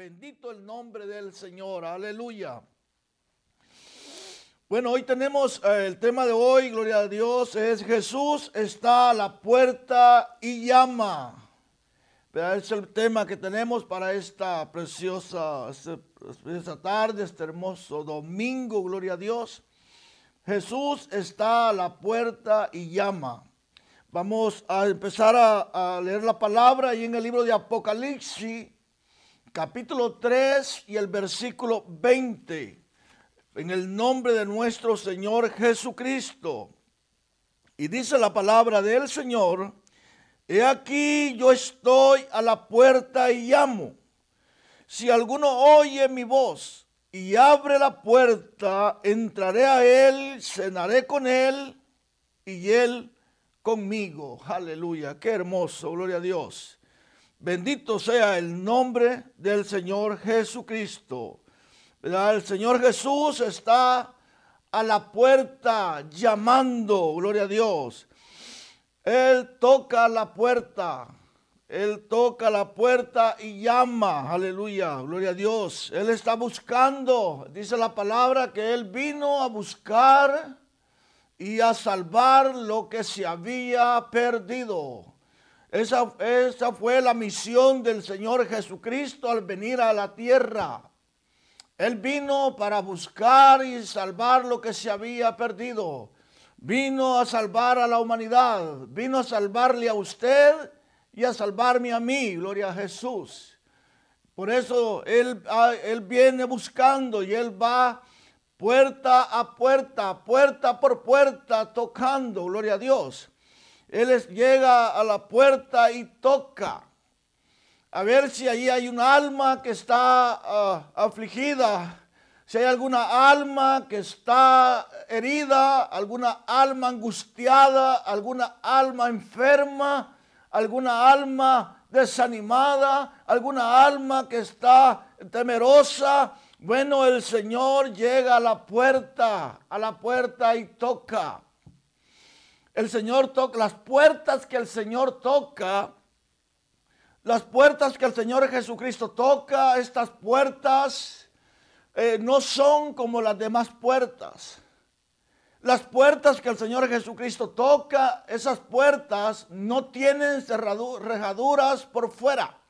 Bendito el nombre del Señor. Aleluya. Bueno, hoy tenemos eh, el tema de hoy, gloria a Dios, es Jesús está a la puerta y llama. Es el tema que tenemos para esta preciosa, esta tarde, este hermoso domingo, gloria a Dios. Jesús está a la puerta y llama. Vamos a empezar a leer la palabra y en el libro de Apocalipsis, capítulo 3 y el versículo 20. En el nombre de nuestro Señor Jesucristo. Y dice la palabra del Señor, he aquí yo estoy a la puerta y llamo. Si alguno oye mi voz y abre la puerta, entraré a él, cenaré con él y él conmigo. Aleluya, qué hermoso, gloria a Dios. Bendito sea el nombre del Señor Jesucristo. El Señor Jesús está a la puerta llamando, gloria a Dios. Él toca la puerta, Él toca la puerta y llama, aleluya, gloria a Dios. Él está buscando, dice la palabra, que Él vino a buscar y a salvar lo que se había perdido. Esa, esa fue la misión del Señor Jesucristo al venir a la tierra. Él vino para buscar y salvar lo que se había perdido. Vino a salvar a la humanidad. Vino a salvarle a usted y a salvarme a mí. Gloria a Jesús. Por eso Él, él viene buscando y Él va puerta a puerta, puerta por puerta, tocando. Gloria a Dios. Él llega a la puerta y toca. A ver si allí hay un alma que está ah, afligida. Si hay alguna alma que está herida, alguna alma angustiada, alguna alma enferma, alguna alma desanimada, alguna alma que está temerosa. Bueno, el Señor llega a la puerta, a la puerta y toca. El Señor toca, las puertas que el Señor toca, las puertas que el Señor Jesucristo toca, estas puertas eh, no son como las demás puertas. Las puertas que el Señor Jesucristo toca, esas puertas no tienen cerraduras por fuera.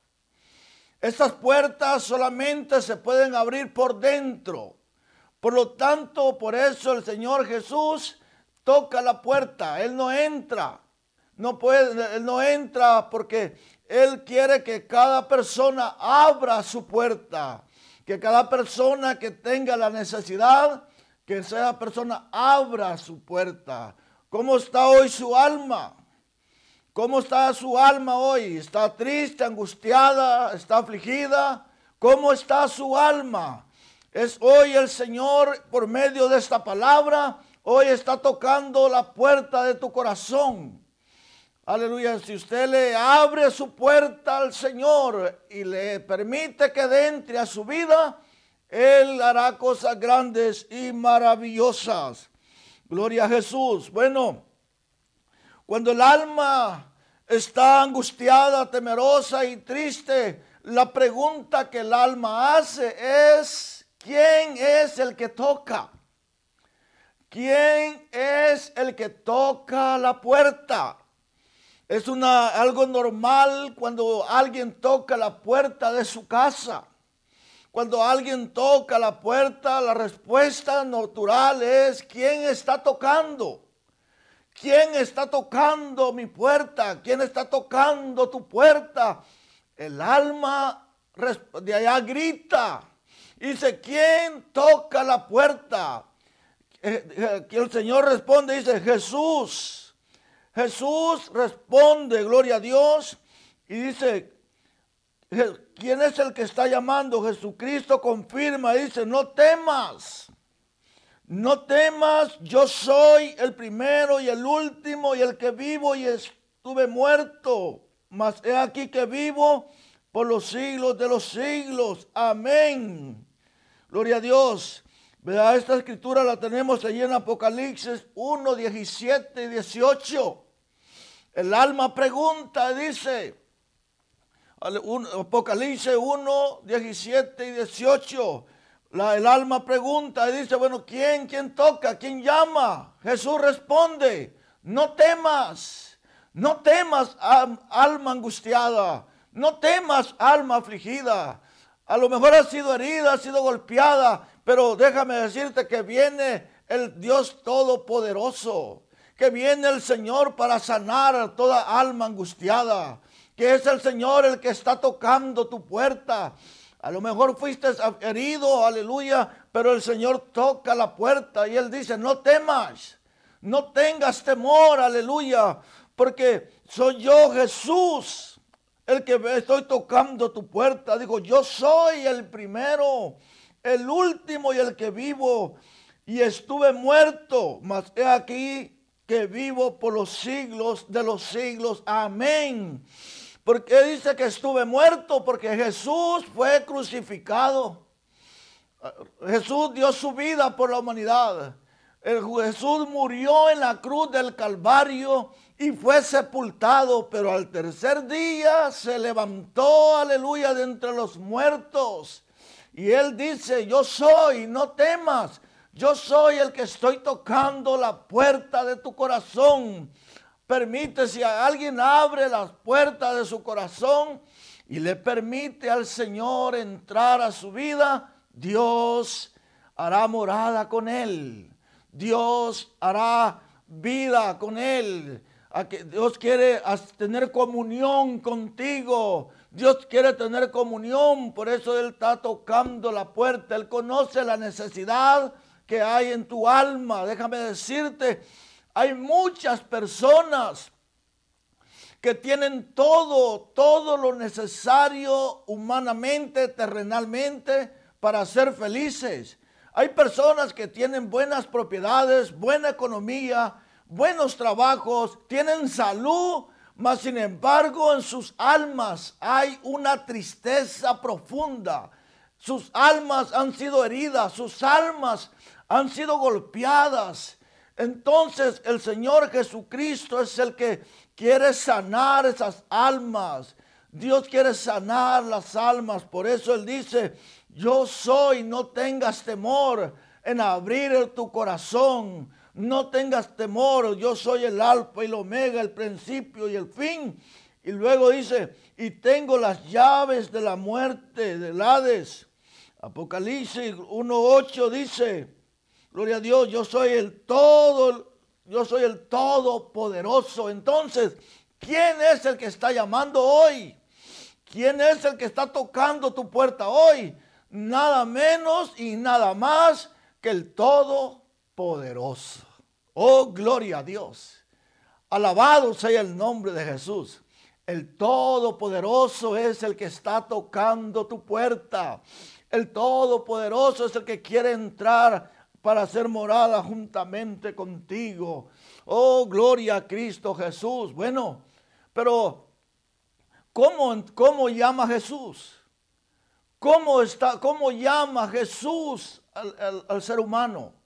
Estas puertas solamente se pueden abrir por dentro. Por lo tanto, por eso el Señor Jesús toca la puerta, Él no entra. No puede, Él no entra porque Él quiere que cada persona abra su puerta. Que cada persona que tenga la necesidad, que esa persona abra su puerta. ¿Cómo está hoy su alma? ¿Cómo está su alma hoy? ¿Está triste, angustiada, está afligida? ¿Cómo está su alma? Es hoy el Señor, por medio de esta palabra, hoy está tocando la puerta de tu corazón. Aleluya, si usted le abre su puerta al Señor y le permite que entre a su vida, Él hará cosas grandes y maravillosas. Gloria a Jesús. Bueno, cuando el alma está angustiada, temerosa y triste, la pregunta que el alma hace es, ¿quién es el que toca? ¿Quién es el que toca la puerta? Es una, algo normal cuando alguien toca la puerta de su casa. Cuando alguien toca la puerta, la respuesta natural es, ¿quién está tocando? ¿Quién está tocando mi puerta? ¿Quién está tocando tu puerta? El alma de allá grita. Dice, ¿quién toca la puerta? Eh, eh, el Señor responde, dice Jesús. Jesús responde, gloria a Dios, y dice, ¿quién es el que está llamando? Jesucristo confirma, dice, no temas, no temas, yo soy el primero y el último y el que vivo y estuve muerto, mas he aquí que vivo por los siglos de los siglos. Amén. Gloria a Dios. Esta escritura la tenemos allí en Apocalipsis 1, 17 y 18. El alma pregunta, dice, Apocalipsis 1, 17 y 18. La, el alma pregunta y dice, bueno, ¿quién? ¿Quién toca? ¿Quién llama? Jesús responde, no temas, no temas, alma angustiada, no temas, alma afligida. A lo mejor ha sido herida, ha sido golpeada, pero déjame decirte que viene el Dios Todopoderoso, que viene el Señor para sanar a toda alma angustiada, que es el Señor el que está tocando tu puerta. A lo mejor fuiste herido, aleluya, pero el Señor toca la puerta y Él dice, no temas, no tengas temor, aleluya, porque soy yo Jesús el que estoy tocando tu puerta. Digo, yo soy el primero, el último y el que vivo. Y estuve muerto, mas he aquí que vivo por los siglos de los siglos. Amén. Porque dice que estuve muerto? Porque Jesús fue crucificado. Jesús dio su vida por la humanidad. El Jesús murió en la cruz del Calvario y fue sepultado, pero al tercer día se levantó, aleluya, de entre los muertos. Y él dice, yo soy, no temas, yo soy el que estoy tocando la puerta de tu corazón. Permite si alguien abre las puertas de su corazón y le permite al Señor entrar a su vida, Dios hará morada con él. Dios hará vida con él. Dios quiere tener comunión contigo. Dios quiere tener comunión. Por eso Él está tocando la puerta. Él conoce la necesidad que hay en tu alma. Déjame decirte, hay muchas personas que tienen todo, todo lo necesario humanamente, terrenalmente, para ser felices. Hay personas que tienen buenas propiedades, buena economía, buenos trabajos, tienen salud, mas sin embargo en sus almas hay una tristeza profunda. Sus almas han sido heridas, sus almas han sido golpeadas. Entonces el Señor Jesucristo es el que quiere sanar esas almas. Dios quiere sanar las almas. Por eso Él dice, yo soy, no tengas temor en abrir tu corazón. No tengas temor, yo soy el alfa y el omega, el principio y el fin. Y luego dice, y tengo las llaves de la muerte, del Hades. Apocalipsis 1.8 dice, Gloria a Dios, yo soy el todo, yo soy el todopoderoso. Entonces, ¿quién es el que está llamando hoy? ¿Quién es el que está tocando tu puerta hoy? Nada menos y nada más que el todopoderoso. Oh, gloria a Dios. Alabado sea el nombre de Jesús. El Todopoderoso es el que está tocando tu puerta. El Todopoderoso es el que quiere entrar para ser morada juntamente contigo. Oh, gloria a Cristo Jesús. Bueno, pero ¿cómo, cómo llama Jesús? ¿Cómo, está, cómo llama Jesús al ser humano?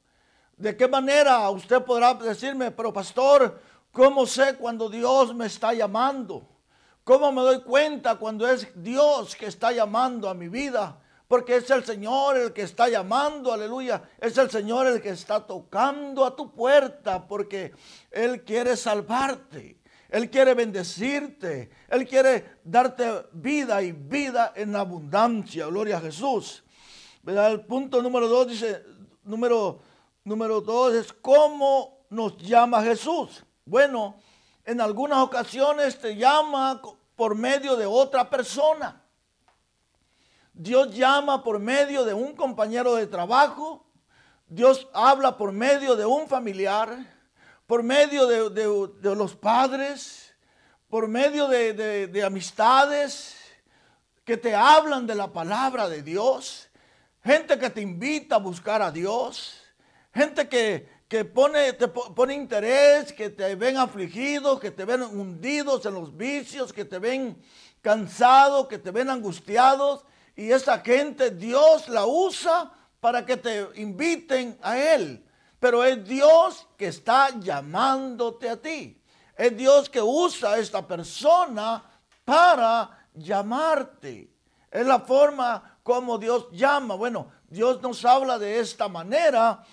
¿De qué manera usted podrá decirme, pero pastor, ¿cómo sé cuando Dios me está llamando? ¿Cómo me doy cuenta cuando es Dios que está llamando a mi vida? Porque es el Señor el que está llamando, aleluya. Es el Señor el que está tocando a tu puerta porque Él quiere salvarte. Él quiere bendecirte. Él quiere darte vida y vida en abundancia. Gloria a Jesús. El punto número dos dice, número, número dos es cómo nos llama Jesús. Bueno, en algunas ocasiones te llama por medio de otra persona. Dios llama por medio de un compañero de trabajo. Dios habla por medio de un familiar, por medio de, los padres, por medio de, amistades que te hablan de la palabra de Dios. Gente que te invita a buscar a Dios. Gente que, que pone, te pone interés, que te ven afligidos, que te ven hundidos en los vicios, que te ven cansados, que te ven angustiados y esa gente Dios la usa para que te inviten a Él. Pero es Dios que está llamándote a ti. Es Dios que usa a esta persona para llamarte. Es la forma como Dios llama. Bueno, Dios nos habla de esta manera.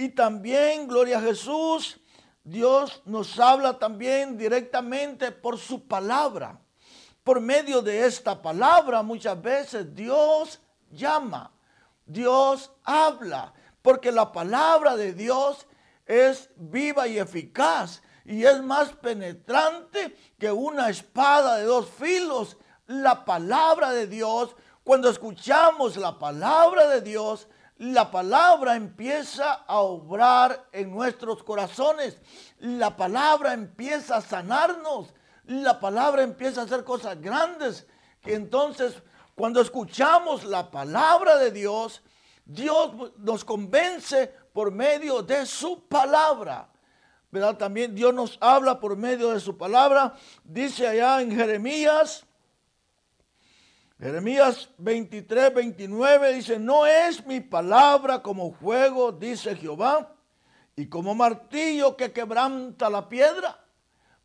Y también, gloria a Jesús, Dios nos habla también directamente por su palabra. Por medio de esta palabra muchas veces Dios llama, Dios habla, porque la palabra de Dios es viva y eficaz y es más penetrante que una espada de dos filos. La palabra de Dios, cuando escuchamos la palabra de Dios, la palabra empieza a obrar en nuestros corazones. La palabra empieza a sanarnos. La palabra empieza a hacer cosas grandes. Que entonces, cuando escuchamos la palabra de Dios, Dios nos convence por medio de su palabra. ¿Verdad? También Dios nos habla por medio de su palabra. Dice allá en Jeremías, Jeremías 23, 29 dice, no es mi palabra como fuego, dice Jehová, y como martillo que quebranta la piedra.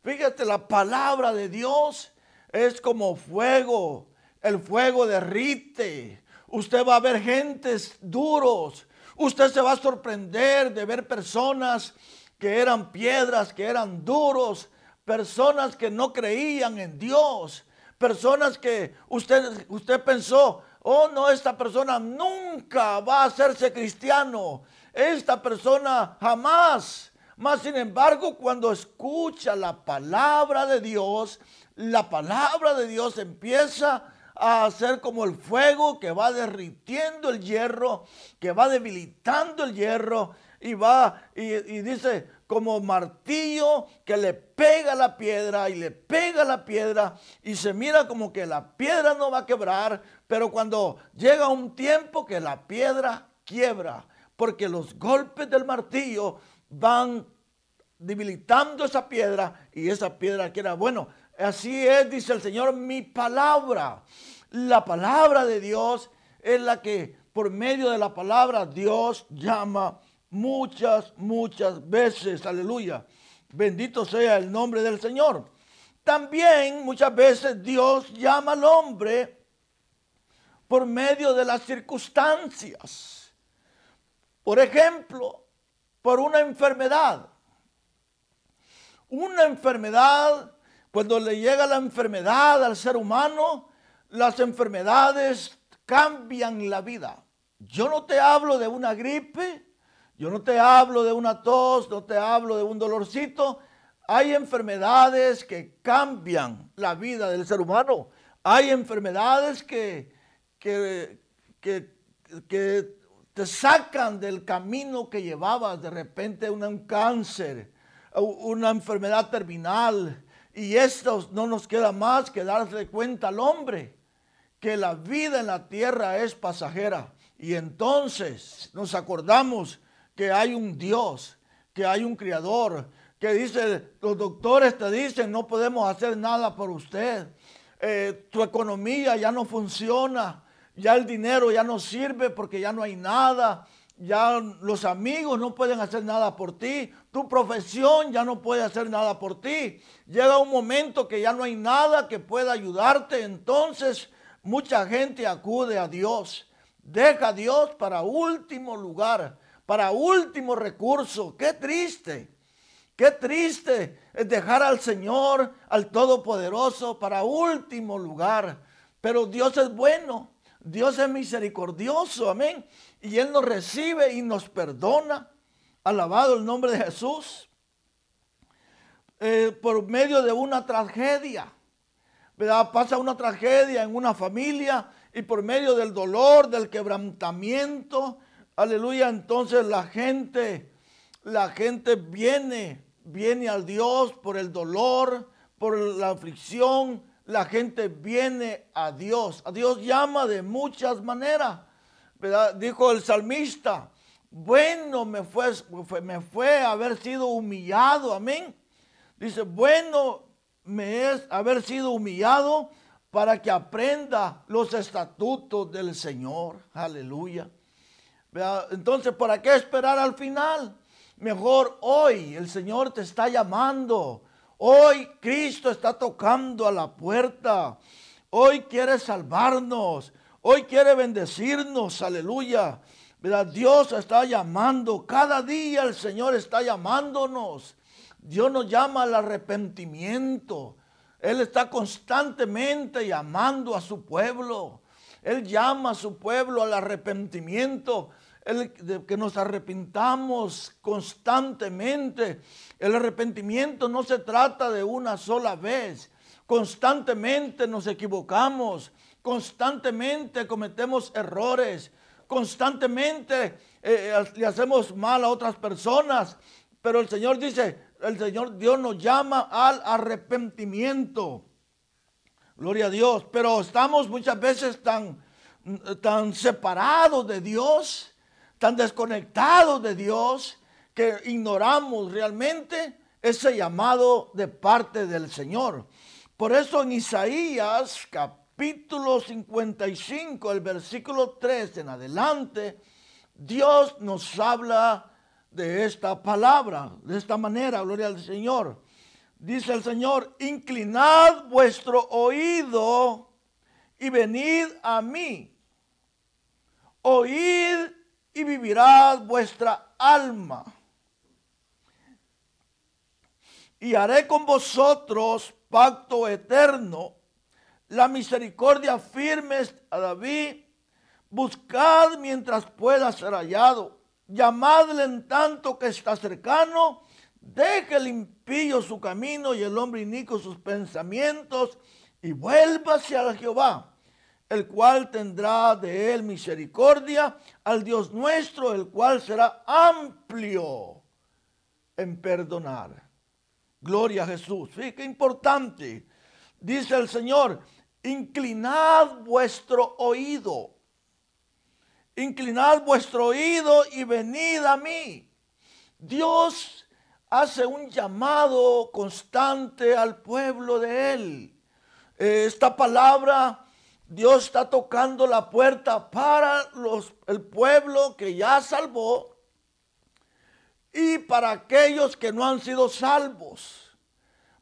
Fíjate, la palabra de Dios es como fuego. El fuego derrite. Usted va a ver gentes duros. Usted se va a sorprender de ver personas que eran piedras, que eran duros, personas que no creían en Dios, personas que usted, usted pensó, oh no, esta persona nunca va a hacerse cristiano, esta persona jamás. Mas sin embargo, cuando escucha la palabra de Dios, la palabra de Dios empieza a ser como el fuego que va derritiendo el hierro, que va debilitando el hierro y va y, y dice, como martillo que le pega la piedra y le pega la piedra y se mira como que la piedra no va a quebrar, pero cuando llega un tiempo que la piedra quiebra, porque los golpes del martillo van debilitando esa piedra y esa piedra quiera. Bueno, así es, dice el Señor, mi palabra. La palabra de Dios es la que por medio de la palabra Dios llama muchas, muchas veces. Aleluya. Bendito sea el nombre del Señor. También muchas veces Dios llama al hombre por medio de las circunstancias. Por ejemplo, por una enfermedad. Una enfermedad, cuando le llega la enfermedad al ser humano, las enfermedades cambian la vida. Yo no te hablo de una gripe, yo no te hablo de una tos, no te hablo de un dolorcito. Hay enfermedades que cambian la vida del ser humano. Hay enfermedades que, que, que, te sacan del camino que llevabas. De repente un cáncer, una enfermedad terminal. Y esto no nos queda más que darle cuenta al hombre que la vida en la tierra es pasajera. Y entonces nos acordamos que hay un Dios, que hay un Creador, que dice, los doctores te dicen, no podemos hacer nada por usted. Eh, tu economía ya no funciona, ya el dinero ya no sirve porque ya no hay nada, ya los amigos no pueden hacer nada por ti, tu profesión ya no puede hacer nada por ti. Llega un momento que ya no hay nada que pueda ayudarte, entonces mucha gente acude a Dios. Deja a Dios para último lugar para último recurso. Qué triste. Qué triste es dejar al Señor, al Todopoderoso, para último lugar. Pero Dios es bueno, Dios es misericordioso, amén. Y Él nos recibe y nos perdona. Alabado el nombre de Jesús. Eh, por medio de una tragedia. Pasa una tragedia en una familia y por medio del dolor, del quebrantamiento, Aleluya, entonces la gente, la gente viene, viene al Dios por el dolor, por la aflicción. La gente viene a Dios. A Dios llama de muchas maneras. Dijo el salmista, bueno me fue, me fue haber sido humillado. Amén. Dice, bueno me es haber sido humillado para que aprenda los estatutos del Señor. Aleluya. Entonces, ¿para qué esperar al final? Mejor hoy el Señor te está llamando. Hoy Cristo está tocando a la puerta. Hoy quiere salvarnos. Hoy quiere bendecirnos. Aleluya. Dios está llamando. Cada día el Señor está llamándonos. Dios nos llama al arrepentimiento. Él está constantemente llamando a su pueblo. Él llama a su pueblo al arrepentimiento. Que nos arrepintamos constantemente. El arrepentimiento no se trata de una sola vez. Constantemente nos equivocamos. Constantemente cometemos errores. Constantemente eh, le hacemos mal a otras personas. Pero el Señor dice, el Señor Dios nos llama al arrepentimiento. Gloria a Dios. Pero estamos muchas veces tan, tan separados de Dios, tan desconectados de Dios, que ignoramos realmente ese llamado de parte del Señor. Por eso en Isaías capítulo 55, el versículo 3 en adelante, Dios nos habla de esta palabra, de esta manera, gloria al Señor. Dice el Señor, inclinad vuestro oído y venid a mí. Oíd y vivirá vuestra alma. Y haré con vosotros pacto eterno, la misericordia firme a David. Buscad mientras pueda ser hallado llamadle en tanto que está cercano, deje el impío su camino y el hombre inico sus pensamientos, y vuélvase a Jehová, el cual tendrá de él misericordia, al Dios nuestro, el cual será amplio en perdonar. Gloria a Jesús. Sí, qué importante. Dice el Señor, inclinad vuestro oído inclinad vuestro oído y venid a mí. Dios hace un llamado constante al pueblo de Él. Eh, esta palabra, Dios está tocando la puerta para los, el pueblo que ya salvó y para aquellos que no han sido salvos.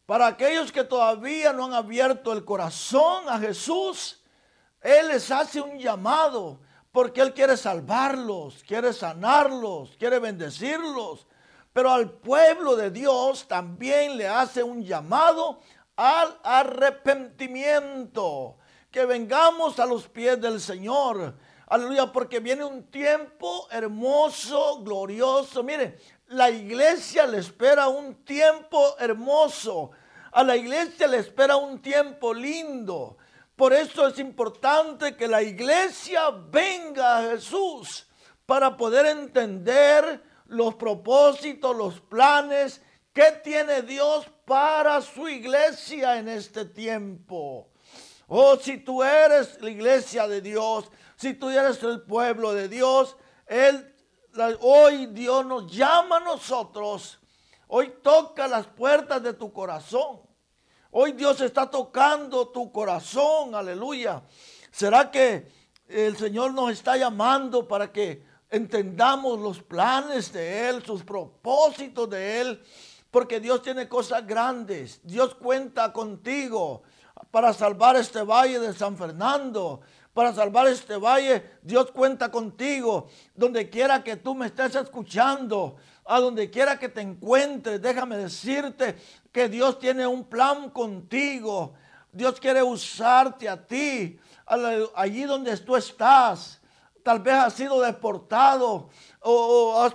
Para aquellos que todavía no han abierto el corazón a Jesús, Él les hace un llamado porque Él quiere salvarlos, quiere sanarlos, quiere bendecirlos. Pero al pueblo de Dios también le hace un llamado al arrepentimiento. Que vengamos a los pies del Señor. Aleluya, porque viene un tiempo hermoso, glorioso. Mire, la iglesia le espera un tiempo hermoso. A la iglesia le espera un tiempo lindo. Por eso es importante que la iglesia venga a Jesús para poder entender los propósitos, los planes que tiene Dios para su iglesia en este tiempo. Oh, si tú eres la iglesia de Dios, si tú eres el pueblo de Dios, Él, hoy Dios nos llama a nosotros. Hoy toca las puertas de tu corazón. Hoy Dios está tocando tu corazón, aleluya. ¿Será que el Señor nos está llamando para que entendamos los planes de Él, sus propósitos de Él? Porque Dios tiene cosas grandes. Dios cuenta contigo para salvar este valle de San Fernando. Para salvar este valle, Dios cuenta contigo. Donde quiera que tú me estés escuchando, a donde quiera que te encuentres, déjame decirte que Dios tiene un plan contigo. Dios quiere usarte a ti, allí donde tú estás. Tal vez has sido deportado o,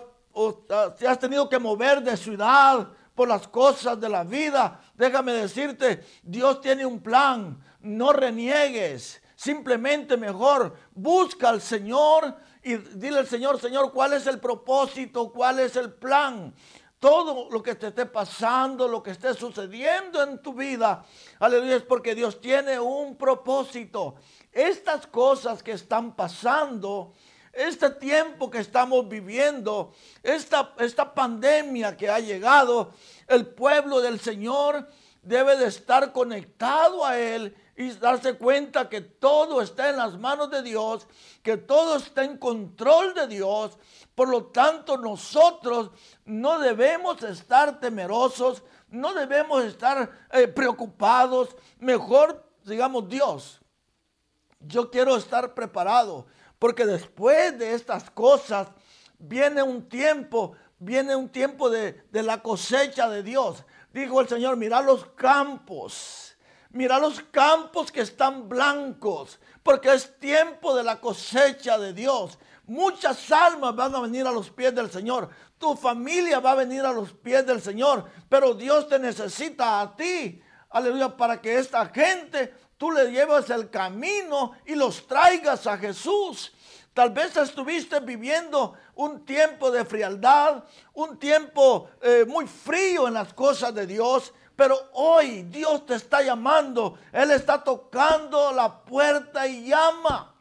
has tenido que mover de ciudad por las cosas de la vida. Déjame decirte, Dios tiene un plan. No reniegues. Simplemente mejor busca al Señor y dile al Señor, Señor, ¿cuál es el propósito? ¿Cuál es el plan? Todo lo que te esté pasando, lo que esté sucediendo en tu vida, aleluya, es porque Dios tiene un propósito. Estas cosas que están pasando, este tiempo que estamos viviendo, esta, esta pandemia que ha llegado, el pueblo del Señor debe de estar conectado a Él y darse cuenta que todo está en las manos de Dios, que todo está en control de Dios. Por lo tanto, nosotros no debemos estar temerosos, no debemos estar eh, preocupados. Mejor, digamos, Dios, Yo quiero estar preparado, porque después de estas cosas viene un tiempo, viene un tiempo de, la cosecha de Dios. Dijo el Señor, mira los campos, mira los campos que están blancos, porque es tiempo de la cosecha de Dios. Muchas almas van a venir a los pies del Señor. Tu familia va a venir a los pies del Señor. Pero Dios te necesita a ti. Aleluya. Para que esta gente tú le lleves el camino y los traigas a Jesús. Tal vez estuviste viviendo un tiempo de frialdad, un tiempo eh, muy frío en las cosas de Dios, pero hoy Dios te está llamando, Él está tocando la puerta y llama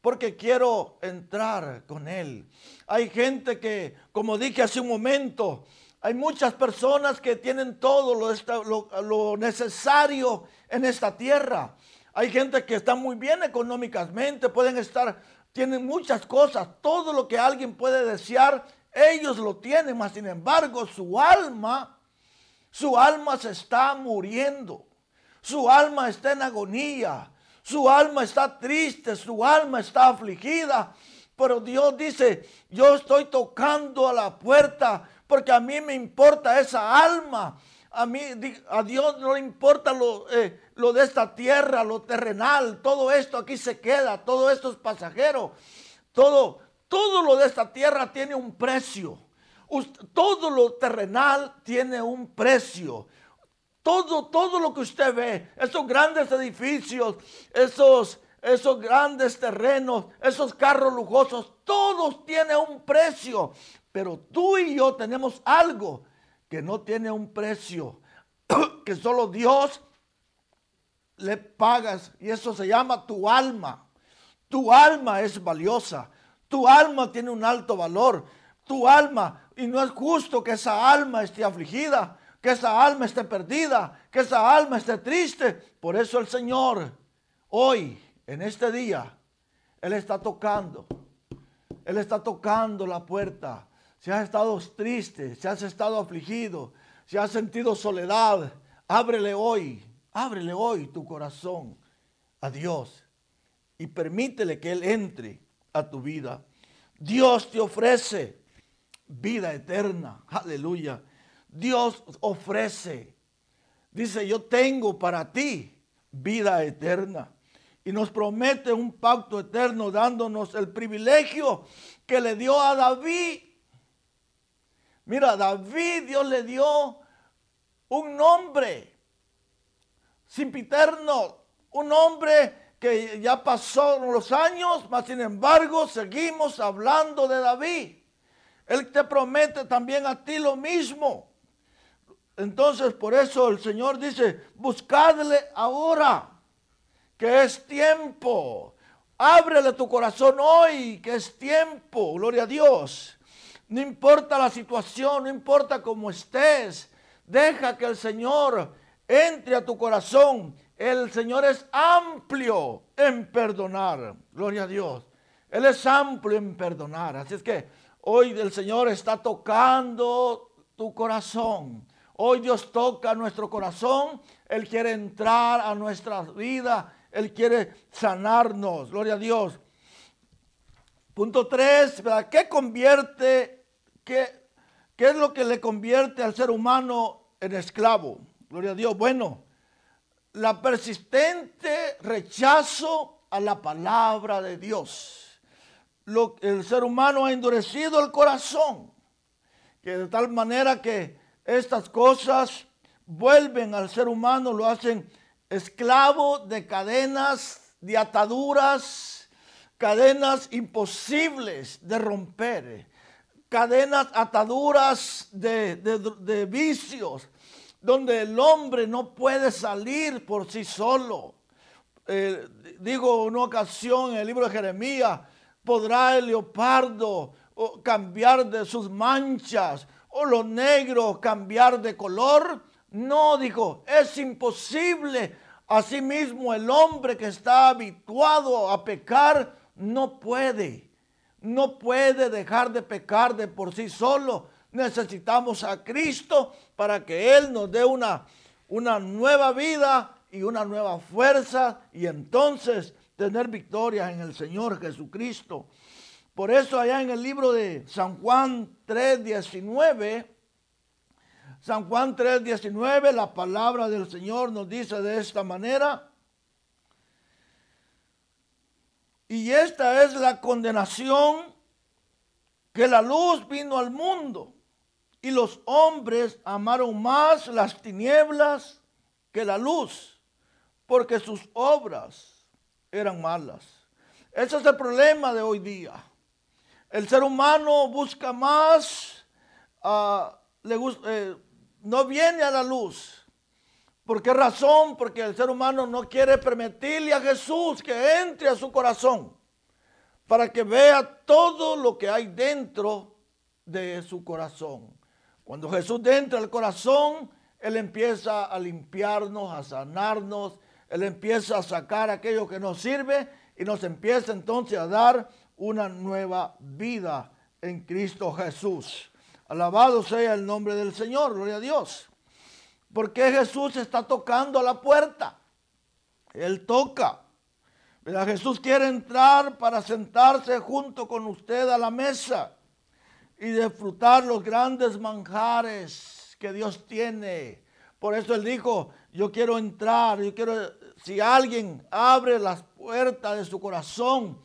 porque quiero entrar con Él. Hay gente que, como dije hace un momento, hay muchas personas que tienen todo lo, necesario en esta tierra. Hay gente que está muy bien económicamente, pueden estar, tienen muchas cosas, todo lo que alguien puede desear, ellos lo tienen, mas sin embargo su alma, su alma se está muriendo, su alma está en agonía, su alma está triste, su alma está afligida. Pero Dios dice, yo estoy tocando a la puerta porque a mí me importa esa alma. A mí, a Dios no le importa lo, eh, lo de esta tierra, lo terrenal. Todo esto aquí se queda, todo esto es pasajero. Todo, todo lo de esta tierra tiene un precio. Todo lo terrenal tiene un precio. Todo, todo lo que usted ve, esos grandes edificios, esos, esos grandes terrenos, esos carros lujosos, todos tienen un precio. Pero tú y yo tenemos algo que no tiene un precio, que solo Dios le pagas. Y eso se llama tu alma. Tu alma es valiosa. Tu alma tiene un alto valor. Tu alma, y no es justo que esa alma esté afligida que esa alma esté perdida, que esa alma esté triste. Por eso el Señor hoy, en este día, Él está tocando. Él está tocando la puerta. Si has estado triste, si has estado afligido, si has sentido soledad, ábrele hoy, ábrele hoy tu corazón a Dios y permítele que Él entre a tu vida. Dios te ofrece vida eterna. Aleluya. Dios ofrece. Dice, yo tengo para ti vida eterna. Y nos promete un pacto eterno dándonos el privilegio que le dio a David. Mira, David Dios le dio un nombre simpiterno, un nombre que ya pasó los años, mas sin embargo seguimos hablando de David. Él te promete también a ti lo mismo. Entonces por eso el Señor dice, buscadle ahora, que es tiempo. Ábrele tu corazón hoy, que es tiempo. Gloria a Dios. No importa la situación, no importa cómo estés. Deja que el Señor entre a tu corazón. El Señor es amplio en perdonar. Gloria a Dios. Él es amplio en perdonar. Así es que hoy el Señor está tocando tu corazón. Hoy Dios toca nuestro corazón. Él quiere entrar a nuestra vida. Él quiere sanarnos. Gloria a Dios. Punto 3. ¿Qué convierte? Qué, ¿Qué es lo que le convierte al ser humano en esclavo? Gloria a Dios. Bueno, la persistente rechazo a la palabra de Dios. Lo, el ser humano ha endurecido el corazón, que de tal manera que estas cosas vuelven al ser humano, lo hacen esclavo de cadenas, de ataduras, cadenas imposibles de romper, cadenas, ataduras de, vicios, donde el hombre no puede salir por sí solo. Eh, digo una ocasión en el libro de Jeremías, podrá el leopardo cambiar de sus manchas o lo negro cambiar de color. No, dijo, es imposible. Asimismo, el hombre que está habituado a pecar no puede, no puede dejar de pecar de por sí solo. Necesitamos a Cristo para que Él nos dé una, una nueva vida y una nueva fuerza y entonces tener victorias en el Señor Jesucristo. Por eso allá en el libro de San Juan 3:19, San Juan 3:19, la palabra del Señor nos dice de esta manera, y esta es la condenación que la luz vino al mundo y los hombres amaron más las tinieblas que la luz, porque sus obras eran malas. Ese es el problema de hoy día. El ser humano busca más, ah, le eh, no viene a la luz. ¿Por qué razón? Porque el ser humano no quiere permitirle a Jesús que entre a su corazón para que vea todo lo que hay dentro de su corazón. Cuando Jesús entra al corazón, Él empieza a limpiarnos, a sanarnos, Él empieza a sacar aquello que nos sirve y nos empieza entonces a dar una nueva vida en Cristo Jesús. Alabado sea el nombre del Señor, gloria a Dios. Porque Jesús está tocando a la puerta. Él toca. Jesús quiere entrar para sentarse junto con usted a la mesa y disfrutar los grandes manjares que Dios tiene. Por eso Él dijo, yo quiero entrar, yo quiero, si alguien abre las puertas de su corazón,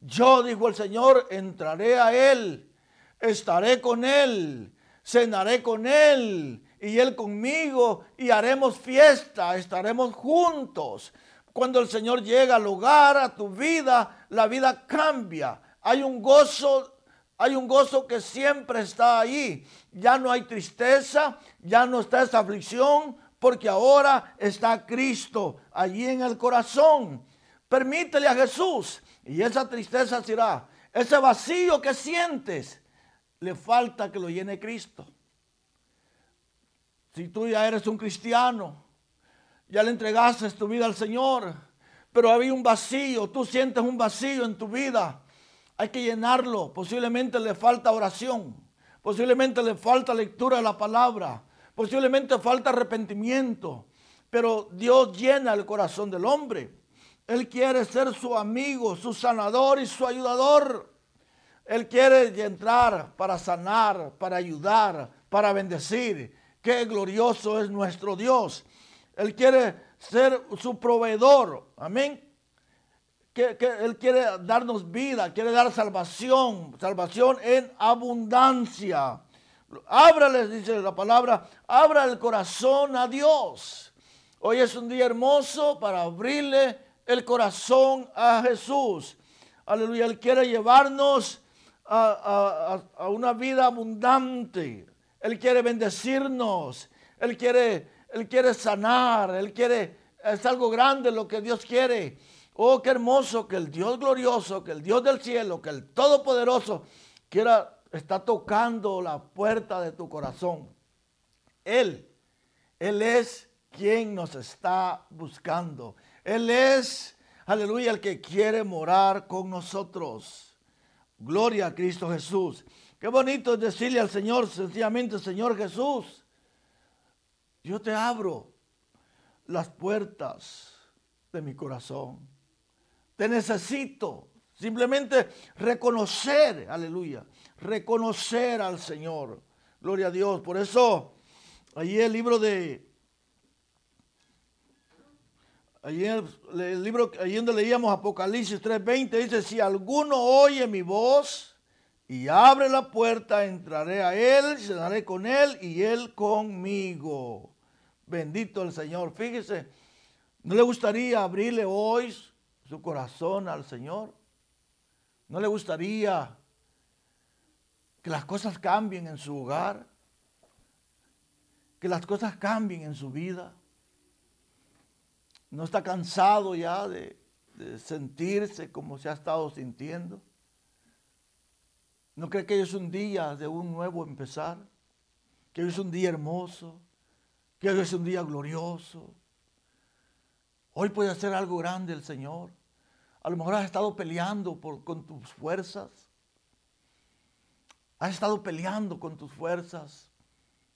yo, dijo el Señor, entraré a Él, estaré con Él, cenaré con Él y Él conmigo y haremos fiesta, estaremos juntos. Cuando el Señor llega al hogar, a tu vida, la vida cambia. Hay un gozo, hay un gozo que siempre está ahí. Ya no hay tristeza, ya no está esa aflicción, porque ahora está Cristo allí en el corazón. Permítele a Jesús y esa tristeza será, ese vacío que sientes, le falta que lo llene Cristo. Si tú ya eres un cristiano, ya le entregaste tu vida al Señor, pero había un vacío, tú sientes un vacío en tu vida. Hay que llenarlo. Posiblemente le falta oración, posiblemente le falta lectura de la palabra, posiblemente falta arrepentimiento, pero Dios llena el corazón del hombre. Él quiere ser su amigo, su sanador y su ayudador. Él quiere entrar para sanar, para ayudar, para bendecir. Qué glorioso es nuestro Dios. Él quiere ser su proveedor. Amén. Que, Él quiere darnos vida, quiere dar salvación, salvación en abundancia. Ábrales, dice la palabra, abra el corazón a Dios. Hoy es un día hermoso para abrirle el corazón a Jesús. Aleluya, Él quiere llevarnos a, a una vida abundante. Él quiere bendecirnos. Él quiere él quiere sanar, Él quiere, es algo grande lo que Dios quiere. Oh, qué hermoso que el Dios glorioso, que el Dios del cielo, que el Todopoderoso quiera, está tocando la puerta de tu corazón. Él, Él es quien nos está buscando. Él es, aleluya, el que quiere morar con nosotros. Gloria a Cristo Jesús. Qué bonito es decirle al Señor, sencillamente, Señor Jesús, yo te abro las puertas de mi corazón. Te necesito. Simplemente reconocer, aleluya, reconocer al Señor. Gloria a Dios. Por eso, allí el libro de... Allí el, libro, allí donde leíamos Apocalipsis 3:20 dice, si alguno oye mi voz y abre la puerta, entraré a él, cenaré con él y él conmigo. Bendito el Señor. Fíjese, ¿no le gustaría abrirle hoy su corazón al Señor? ¿No le gustaría que las cosas cambien en su hogar? Que las cosas cambien en su vida. ¿No está cansado ya de, de sentirse como se ha estado sintiendo? ¿No cree que hoy es un día de un nuevo empezar? Que hoy es un día hermoso, que hoy es un día glorioso. Hoy puede hacer algo grande el Señor. A lo mejor has estado peleando con tus fuerzas. Has estado peleando con tus fuerzas.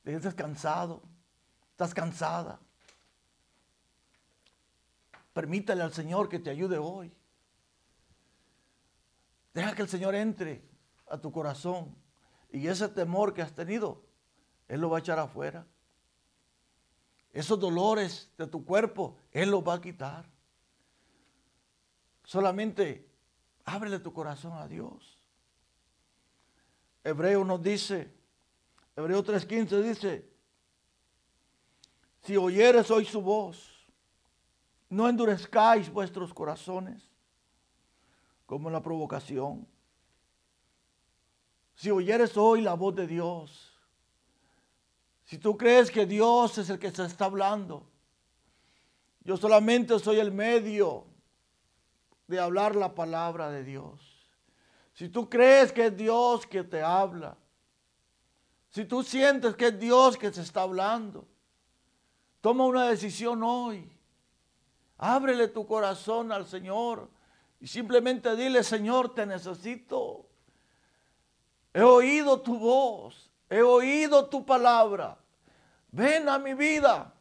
Estás cansado. Estás cansada. Permítale al Señor que te ayude hoy. Deja que el Señor entre a tu corazón y ese temor que has tenido, Él lo va a echar afuera. Esos dolores de tu cuerpo, Él los va a quitar. Solamente ábrele tu corazón a Dios. Hebreo nos dice, Hebreo 3.15 dice, si oyeres hoy su voz, no endurezcáis vuestros corazones como la provocación. Si oyeres hoy la voz de Dios, si tú crees que Dios es el que se está hablando, yo solamente soy el medio de hablar la palabra de Dios. Si tú crees que es Dios que te habla, si tú sientes que es Dios que se está hablando, toma una decisión hoy. Ábrele tu corazón al Señor y simplemente dile, Señor, te necesito. He oído tu voz, he oído tu palabra. Ven a mi vida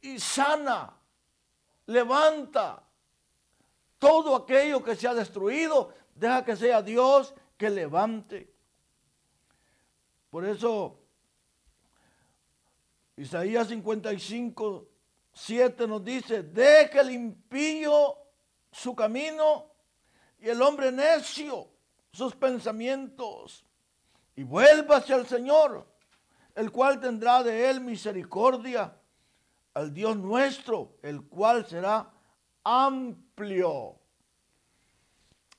y sana, levanta todo aquello que se ha destruido. Deja que sea Dios que levante. Por eso, Isaías 55, 7 nos dice, deje el impío su camino y el hombre necio sus pensamientos y vuelva hacia el Señor, el cual tendrá de él misericordia, al Dios nuestro, el cual será amplio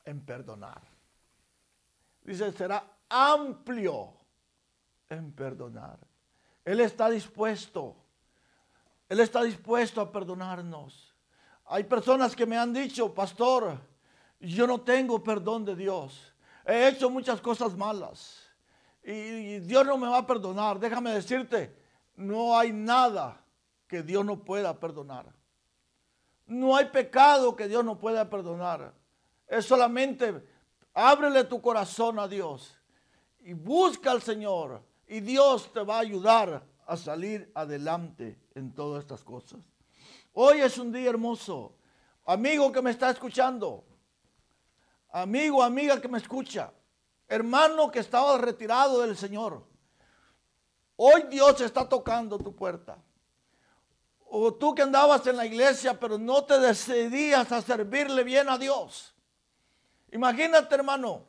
en perdonar. Dice, será amplio en perdonar. Él está dispuesto. Él está dispuesto a perdonarnos. Hay personas que me han dicho, pastor, yo no tengo perdón de Dios. He hecho muchas cosas malas. Y Dios no me va a perdonar. Déjame decirte, no hay nada que Dios no pueda perdonar. No hay pecado que Dios no pueda perdonar. Es solamente ábrele tu corazón a Dios y busca al Señor y Dios te va a ayudar a salir adelante en todas estas cosas. Hoy es un día hermoso. Amigo que me está escuchando, amigo, amiga que me escucha, hermano que estaba retirado del Señor. Hoy Dios está tocando tu puerta. O tú que andabas en la iglesia pero no te decidías a servirle bien a Dios. Imagínate, hermano.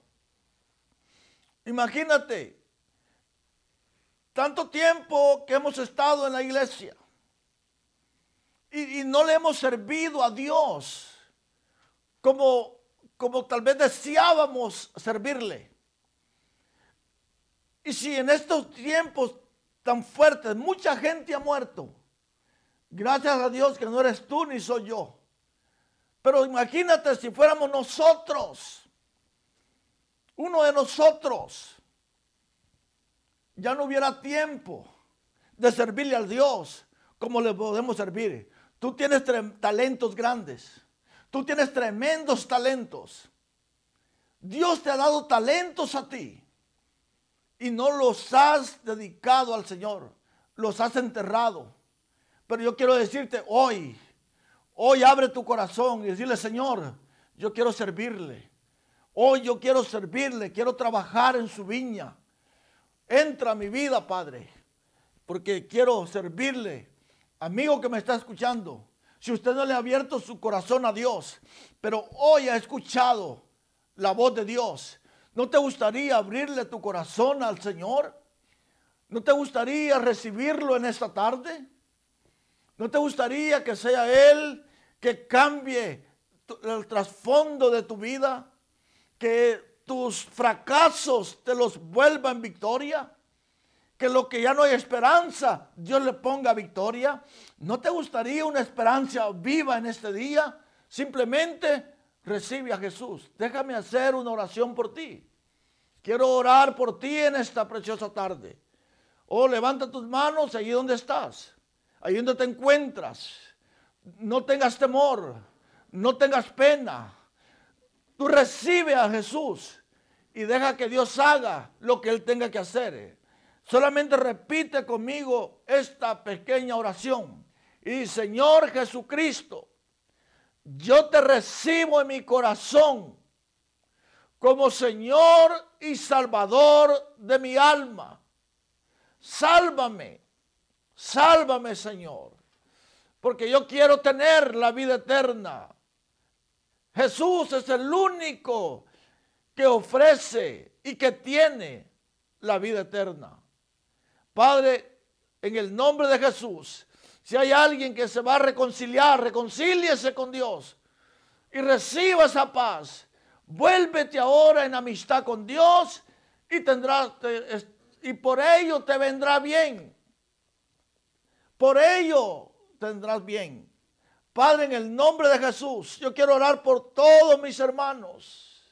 Imagínate. Tanto tiempo que hemos estado en la iglesia y, no le hemos servido a Dios como, como tal vez deseábamos servirle. Y si en estos tiempos tan fuertes mucha gente ha muerto, gracias a Dios que no eres tú ni soy yo. Pero imagínate si fuéramos nosotros, uno de nosotros, ya no hubiera tiempo de servirle al Dios como le podemos servir. Tú tienes talentos grandes. Tú tienes tremendos talentos. Dios te ha dado talentos a ti. Y no los has dedicado al Señor. Los has enterrado. Pero yo quiero decirte hoy, hoy abre tu corazón y decirle, Señor, yo quiero servirle. Hoy yo quiero servirle, quiero trabajar en su viña. Entra a mi vida, Padre, porque quiero servirle amigo que me está escuchando, si usted no le ha abierto su corazón a Dios, pero hoy ha escuchado la voz de Dios, ¿no te gustaría abrirle tu corazón al Señor? ¿No te gustaría recibirlo en esta tarde? ¿No te gustaría que sea Él que cambie el trasfondo de tu vida? Que tus fracasos te los vuelva en victoria? que lo que ya no hay esperanza, Dios le ponga victoria. ¿No te gustaría una esperanza viva en este día? Simplemente recibe a Jesús. Déjame hacer una oración por ti. Quiero orar por ti en esta preciosa tarde. Oh, levanta tus manos allí donde estás, ahí donde te encuentras. No tengas temor, no tengas pena. Tú recibe a Jesús y deja que Dios haga lo que Él tenga que hacer. Solamente repite conmigo esta pequeña oración. Y Señor Jesucristo, yo te recibo en mi corazón como Señor y Salvador de mi alma. Sálvame, sálvame Señor, porque yo quiero tener la vida eterna. Jesús es el único que ofrece y que tiene la vida eterna. Padre, en el nombre de Jesús, si hay alguien que se va a reconciliar, reconcíliese con Dios y reciba esa paz. Vuélvete ahora en amistad con Dios y tendrás y por ello te vendrá bien. Por ello tendrás bien. Padre, en el nombre de Jesús, yo quiero orar por todos mis hermanos.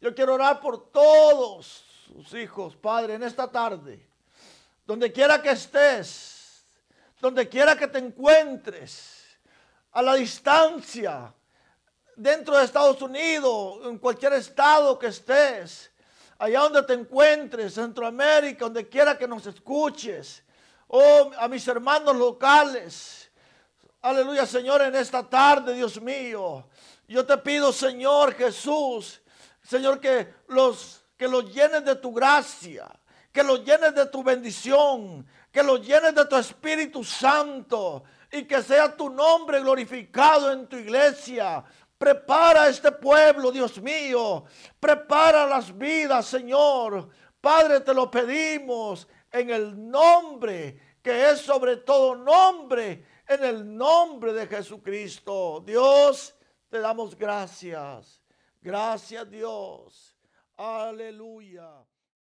Yo quiero orar por todos sus hijos, Padre, en esta tarde. Donde quiera que estés, donde quiera que te encuentres, a la distancia, dentro de Estados Unidos, en cualquier estado que estés, allá donde te encuentres, Centroamérica, donde quiera que nos escuches, oh, a mis hermanos locales, Aleluya, Señor, en esta tarde, Dios mío. Yo te pido, Señor Jesús, Señor, que los, que los llenes de tu gracia, que los llenes de tu bendición, que los llenes de tu Espíritu Santo y que sea tu nombre glorificado en tu iglesia. Prepara este pueblo, Dios mío. Prepara las vidas, Señor. Padre, te lo pedimos en el nombre que es sobre todo nombre en el nombre de Jesucristo. Dios, te damos gracias. Gracias Dios. Aleluya.